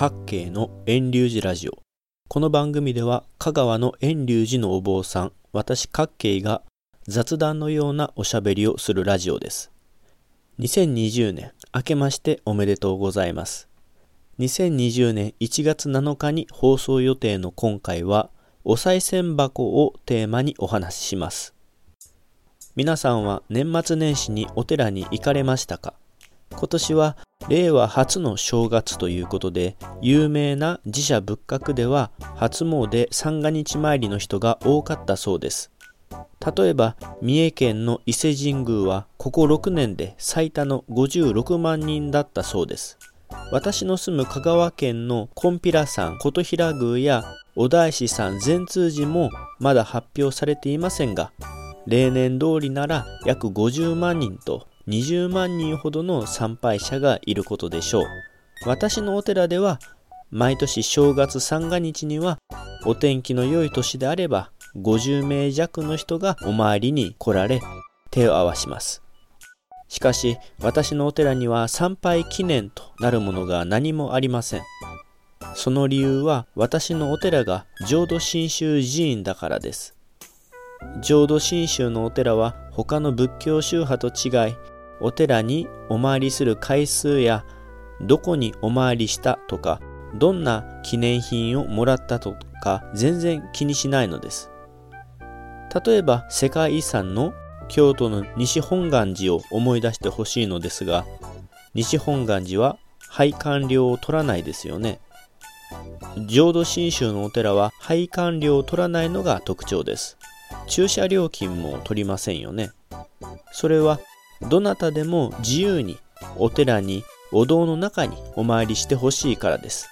各系の遠流寺ラジオ。この番組では香川の遠流寺のお坊さん、私各系が雑談のようなおしゃべりをするラジオです。2020年明けましておめでとうございます。2020年1月7日に放送予定の今回はお賽銭箱をテーマにお話しします。皆さんは年末年始にお寺に行かれましたか？今年は令和初の正月ということで有名な寺社仏閣では初詣三が日参りの人が多かったそうです。例えば三重県の伊勢神宮はここ6年で最多の56万人だったそうです。私の住む香川県の金毘羅山琴平宮や小田石山善通寺もまだ発表されていませんが例年通りなら約50万人と20万人ほどの参拝者がいることでしょう。私のお寺では毎年正月三が日にはお天気の良い年であれば50名弱の人がお参りに来られ手を合わします。しかし私のお寺には参拝記念となるものが何もありません。その理由は私のお寺が浄土真宗寺院だからです。浄土真宗のお寺は他の仏教宗派と違いお寺にお参りする回数やどこにお参りしたとかどんな記念品をもらったとか全然気にしないのです。例えば世界遺産の京都の西本願寺を思い出してほしいのですが西本願寺は拝観料を取らないですよね。浄土真宗のお寺は拝観料を取らないのが特徴です。駐車料金も取りませんよね。それはどなたでも自由にお寺にお堂の中にお参りしてほしいからです。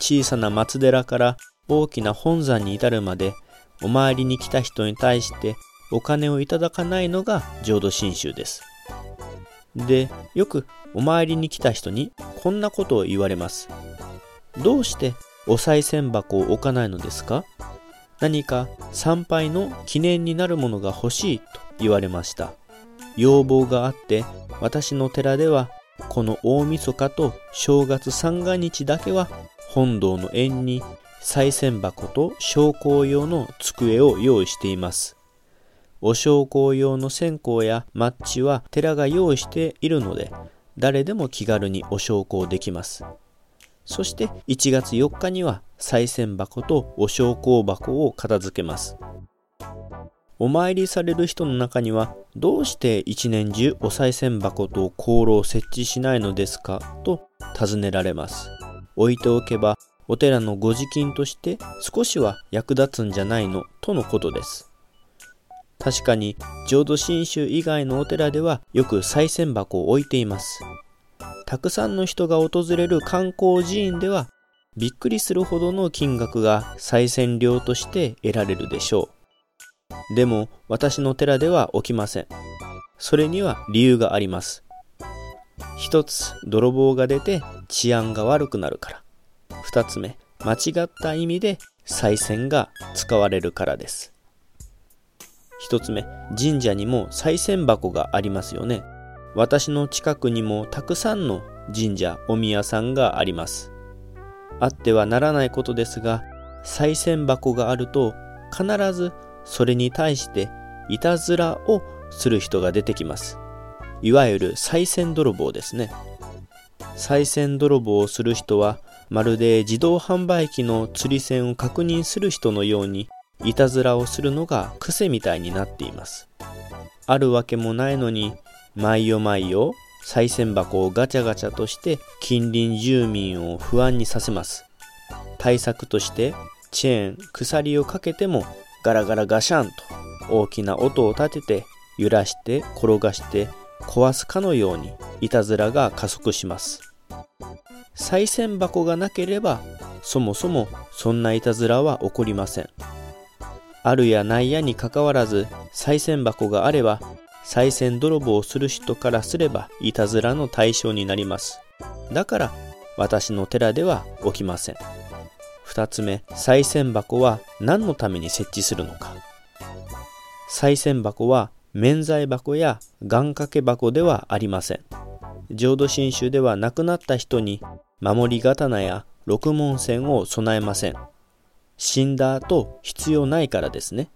小さな松寺から大きな本山に至るまでお参りに来た人に対してお金をいただかないのが浄土真宗です。で、よくお参りに来た人にこんなことを言われます。どうしてお賽銭箱を置かないのですか？何か参拝の記念になるものが欲しいと言われました。要望があって私の寺ではこの大晦日と正月三が日だけは本堂の縁に賽銭箱と昇降用の机を用意しています。お昇降用の線香やマッチは寺が用意しているので誰でも気軽にお昇降できます。そして1月4日には賽銭箱とお昇降箱を片付けます。お参りされる人の中にはどうして一年中お賽銭箱と香炉を設置しないのですか？と尋ねられます。置いておけばお寺のご自金として少しは役立つんじゃないの？とのことです。確かに浄土真宗以外のお寺ではよく賽銭箱を置いています。たくさんの人が訪れる観光寺院ではびっくりするほどの金額が賽銭料として得られるでしょう。でも私の寺では起きません。それには理由があります。一つ、泥棒が出て治安が悪くなるから。二つ目、間違った意味で賽銭が使われるからです。一つ目、神社にも賽銭箱がありますよね。私の近くにもたくさんの神社、お宮さんがあります。あってはならないことですが、賽銭箱があると必ずそれに対していたずらをする人が出てきます。いわゆる賽銭泥棒ですね。賽銭泥棒をする人はまるで自動販売機の釣り線を確認する人のようにいたずらをするのが癖みたいになっています。あるわけもないのに毎夜毎夜賽銭箱をガチャガチャとして近隣住民を不安にさせます。対策としてチェーン、鎖をかけてもガラガラガシャンと大きな音を立てて揺らして転がして壊すかのようにいたずらが加速します。賽銭箱がなければそもそもそんないたずらは起こりません。あるやないやにかかわらず賽銭箱があれば賽銭泥棒をする人からすればいたずらの対象になります。だから私の寺では起きません。2つ目、賽銭箱は何のために設置するのか。賽銭箱は免罪箱や願掛け箱ではありません。浄土真宗では亡くなった人に守り刀や六文銭を備えません。死んだ後必要ないからですね。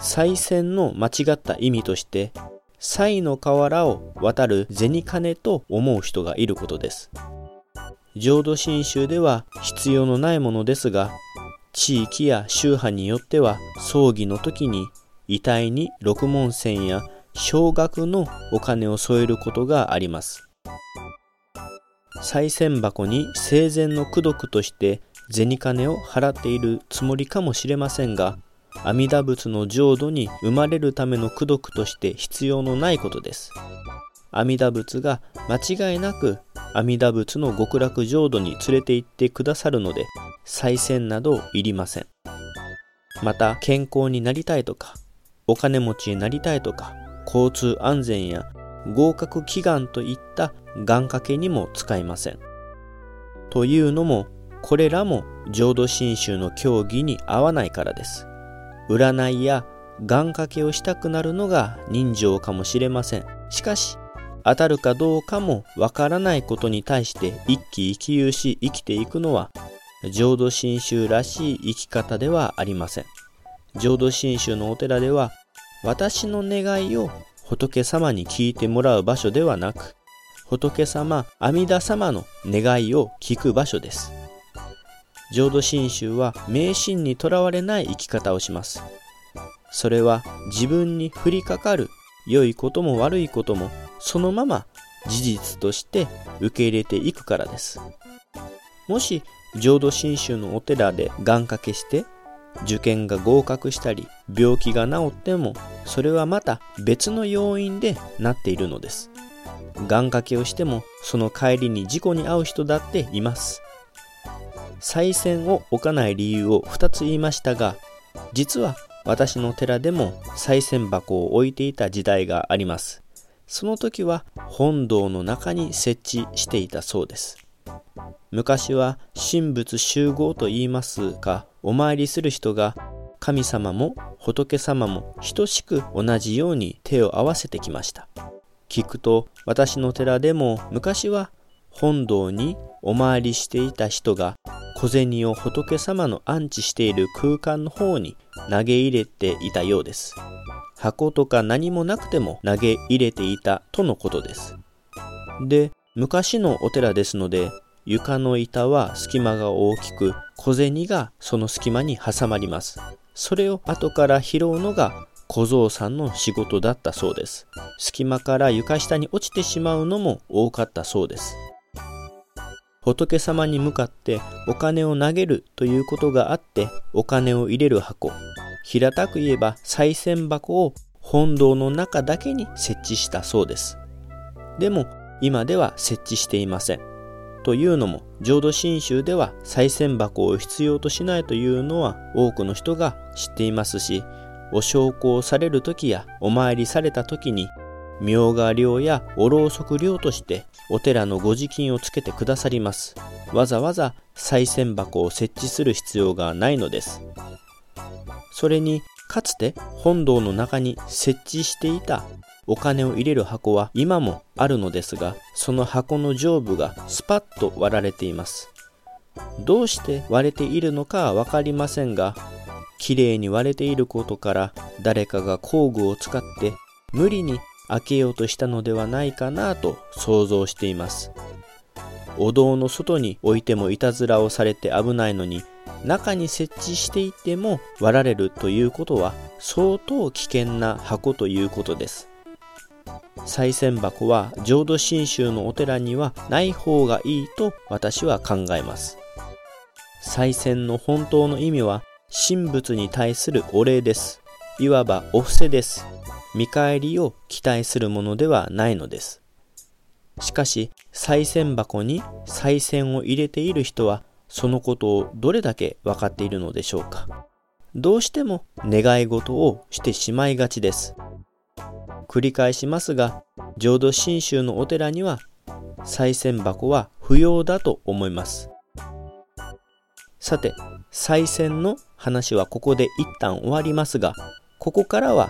再銭の間違った意味として、才の河原を渡る銭金と思う人がいることです。浄土真宗では必要のないものですが、地域や宗派によっては葬儀の時に遺体に六文銭や少額のお金を添えることがあります。賽銭箱に生前の功徳として銭金を払っているつもりかもしれませんが、阿弥陀仏の浄土に生まれるための功徳として必要のないことです。阿弥陀仏が間違いなく阿弥陀仏の極楽浄土に連れて行ってくださるので、再銭などいりません。また、健康になりたいとか、お金持ちになりたいとか、交通安全や合格祈願といった願掛けにも使いません。というのも、これらも浄土真宗の教義に合わないからです。占いや願掛けをしたくなるのが人情かもしれません。しかし、当たるかどうかもわからないことに対して一喜一憂し生きていくのは浄土真宗らしい生き方ではありません。浄土真宗のお寺では私の願いを仏様に聞いてもらう場所ではなく仏様阿弥陀様の願いを聞く場所です。浄土真宗は迷信にとらわれない生き方をします。それは自分に降りかかる良いことも悪いこともそのまま事実として受け入れていくからです。もし浄土真宗のお寺で願掛けして受験が合格したり病気が治ってもそれはまた別の要因でなっているのです。願掛けをしてもその帰りに事故に遭う人だっています。再銭を置かない理由を2つ言いましたが実は私の寺でも賽銭箱を置いていた時代があります。その時は本堂の中に設置していたそうです。昔は神仏集合と言いますか、お参りする人が神様も仏様も等しく同じように手を合わせてきました。聞くと私の寺でも昔は本堂にお参りしていた人が小銭を仏様の安置している空間の方に投げ入れていたようです。箱とか何もなくても投げ入れていたとのことです。で、昔のお寺ですので、床の板は隙間が大きく、小銭がその隙間に挟まります。それを後から拾うのが小僧さんの仕事だったそうです。隙間から床下に落ちてしまうのも多かったそうです。仏様に向かってお金を投げるということがあってお金を入れる箱平たく言えば賽銭箱を本堂の中だけに設置したそうです。でも今では設置していません。というのも浄土真宗では賽銭箱を必要としないというのは多くの人が知っていますしお焼香される時やお参りされた時に明画料やおろうそく料としてお寺のご時金をつけてくださります。わざわざ賽銭箱を設置する必要がないのです。それにかつて本堂の中に設置していたお金を入れる箱は今もあるのですがその箱の上部がスパッと割られています。どうして割れているのかは分かりませんがきれいに割れていることから誰かが工具を使って無理に開けようとしたのではないかなと想像しています。お堂の外に置いてもいたずらをされて危ないのに中に設置していても割られるということは相当危険な箱ということです。賽銭箱は浄土真宗のお寺にはない方がいいと私は考えます。賽銭の本当の意味は神仏に対するお礼です。いわばお布施です。見返りを期待するものではないのです。しかし、賽銭箱に賽銭を入れている人はそのことをどれだけ分かっているのでしょうか？どうしても願い事をしてしまいがちです。繰り返しますが、浄土真宗のお寺には、賽銭箱は不要だと思います。さて、賽銭の話はここで一旦終わりますが、ここからは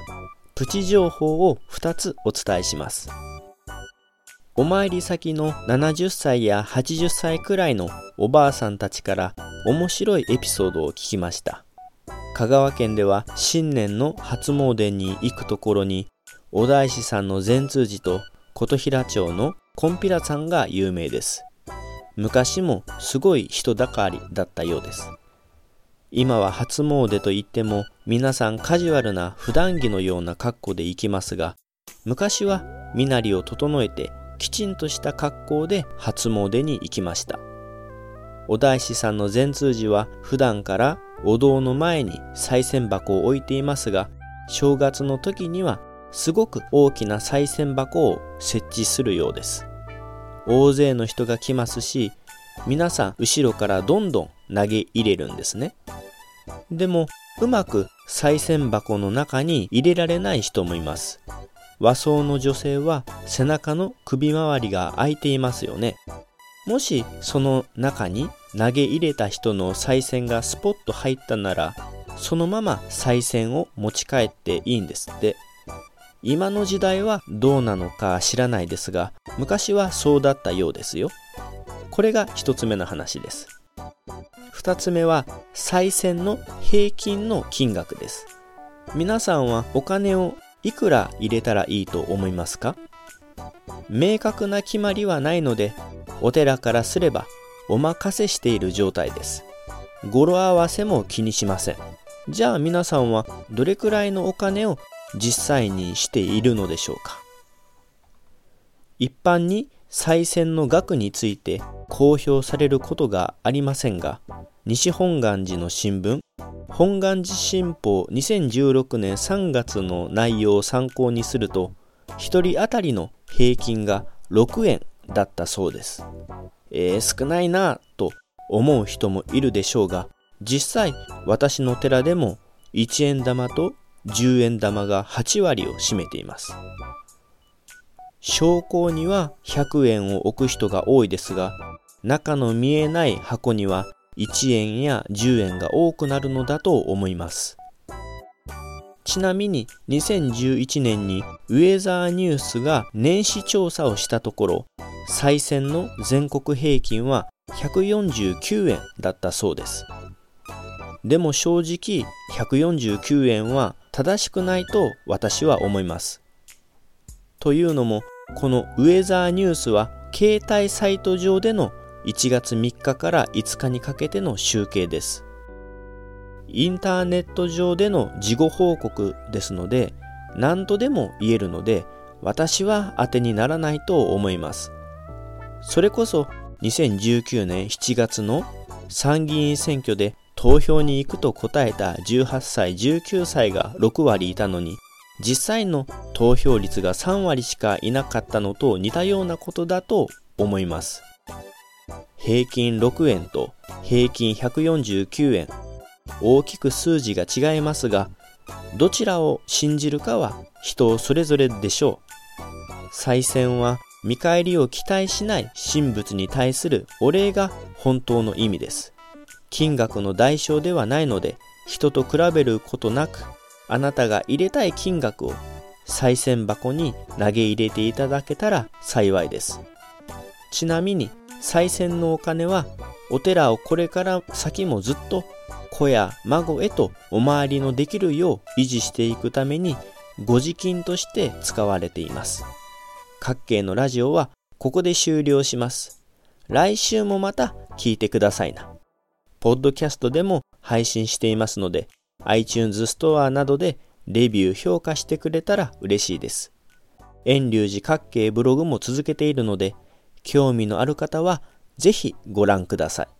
プチ情報を2つお伝えします。お参り先の70歳や80歳くらいのおばあさんたちから面白いエピソードを聞きました。香川県では新年の初詣に行くところにお大師さんの善通寺と琴平町のコンピラさんが有名です。昔もすごい人だかりだったようです。今は初詣といっても皆さんカジュアルな普段着のような格好で行きますが、昔は身なりを整えてきちんとした格好で初詣に行きました。お大師さんの善通寺は普段からお堂の前に賽銭箱を置いていますが、正月の時にはすごく大きな賽銭箱を設置するようです。大勢の人が来ますし、皆さん後ろからどんどん投げ入れるんですね。でも、うまく賽銭箱の中に入れられない人もいます。和装の女性は背中の首周りが開いていますよね。もしその中に投げ入れた人の賽銭がスポッと入ったなら、そのまま賽銭を持ち帰っていいんですって。今の時代はどうなのか知らないですが、昔はそうだったようですよ。これが一つ目の話です。二つ目は、賽銭の平均の金額です。皆さんはお金をいくら入れたらいいと思いますか？明確な決まりはないので、お寺からすればお任せしている状態です。語呂合わせも気にしません。じゃあ皆さんはどれくらいのお金を実際にしているのでしょうか？一般に再選の額について公表されることがありませんが西本願寺の新聞本願寺新報2016年3月の内容を参考にすると1人当たりの平均が6円だったそうです。えー、少ないなと思う人もいるでしょうが実際私の寺でも1円玉と10円玉が8割を占めています。商工には100円を置く人が多いですが、中の見えない箱には1円や10円が多くなるのだと思います。ちなみに2011年にウェザーニュースが年始調査をしたところ、再選の全国平均は149円だったそうです。でも正直149円は正しくないと私は思います。というのもこのウェザーニュースは携帯サイト上での1月3日から5日にかけての集計です。インターネット上での事後報告ですので何とでも言えるので私は当てにならないと思います。それこそ2019年7月の参議院選挙で投票に行くと答えた18歳、19歳が6割いたのに、実際の投票率が3割しかいなかったのと似たようなことだと思います。平均6円と平均149円、大きく数字が違いますが、どちらを信じるかは人それぞれでしょう。再選は見返りを期待しない神仏に対するお礼が本当の意味です。金額の代償ではないので、人と比べることなく、あなたが入れたい金額を賽銭箱に投げ入れていただけたら幸いです。ちなみに、賽銭のお金は、お寺をこれから先もずっと子や孫へとお参りのできるよう維持していくために、ご自金として使われています。各系のラジオはここで終了します。来週もまた聞いてくださいな。ポッドキャストでも配信していますので、iTunes ストアなどでレビュー評価してくれたら嬉しいです。遠隆寺各系ブログも続けているので、興味のある方はぜひご覧ください。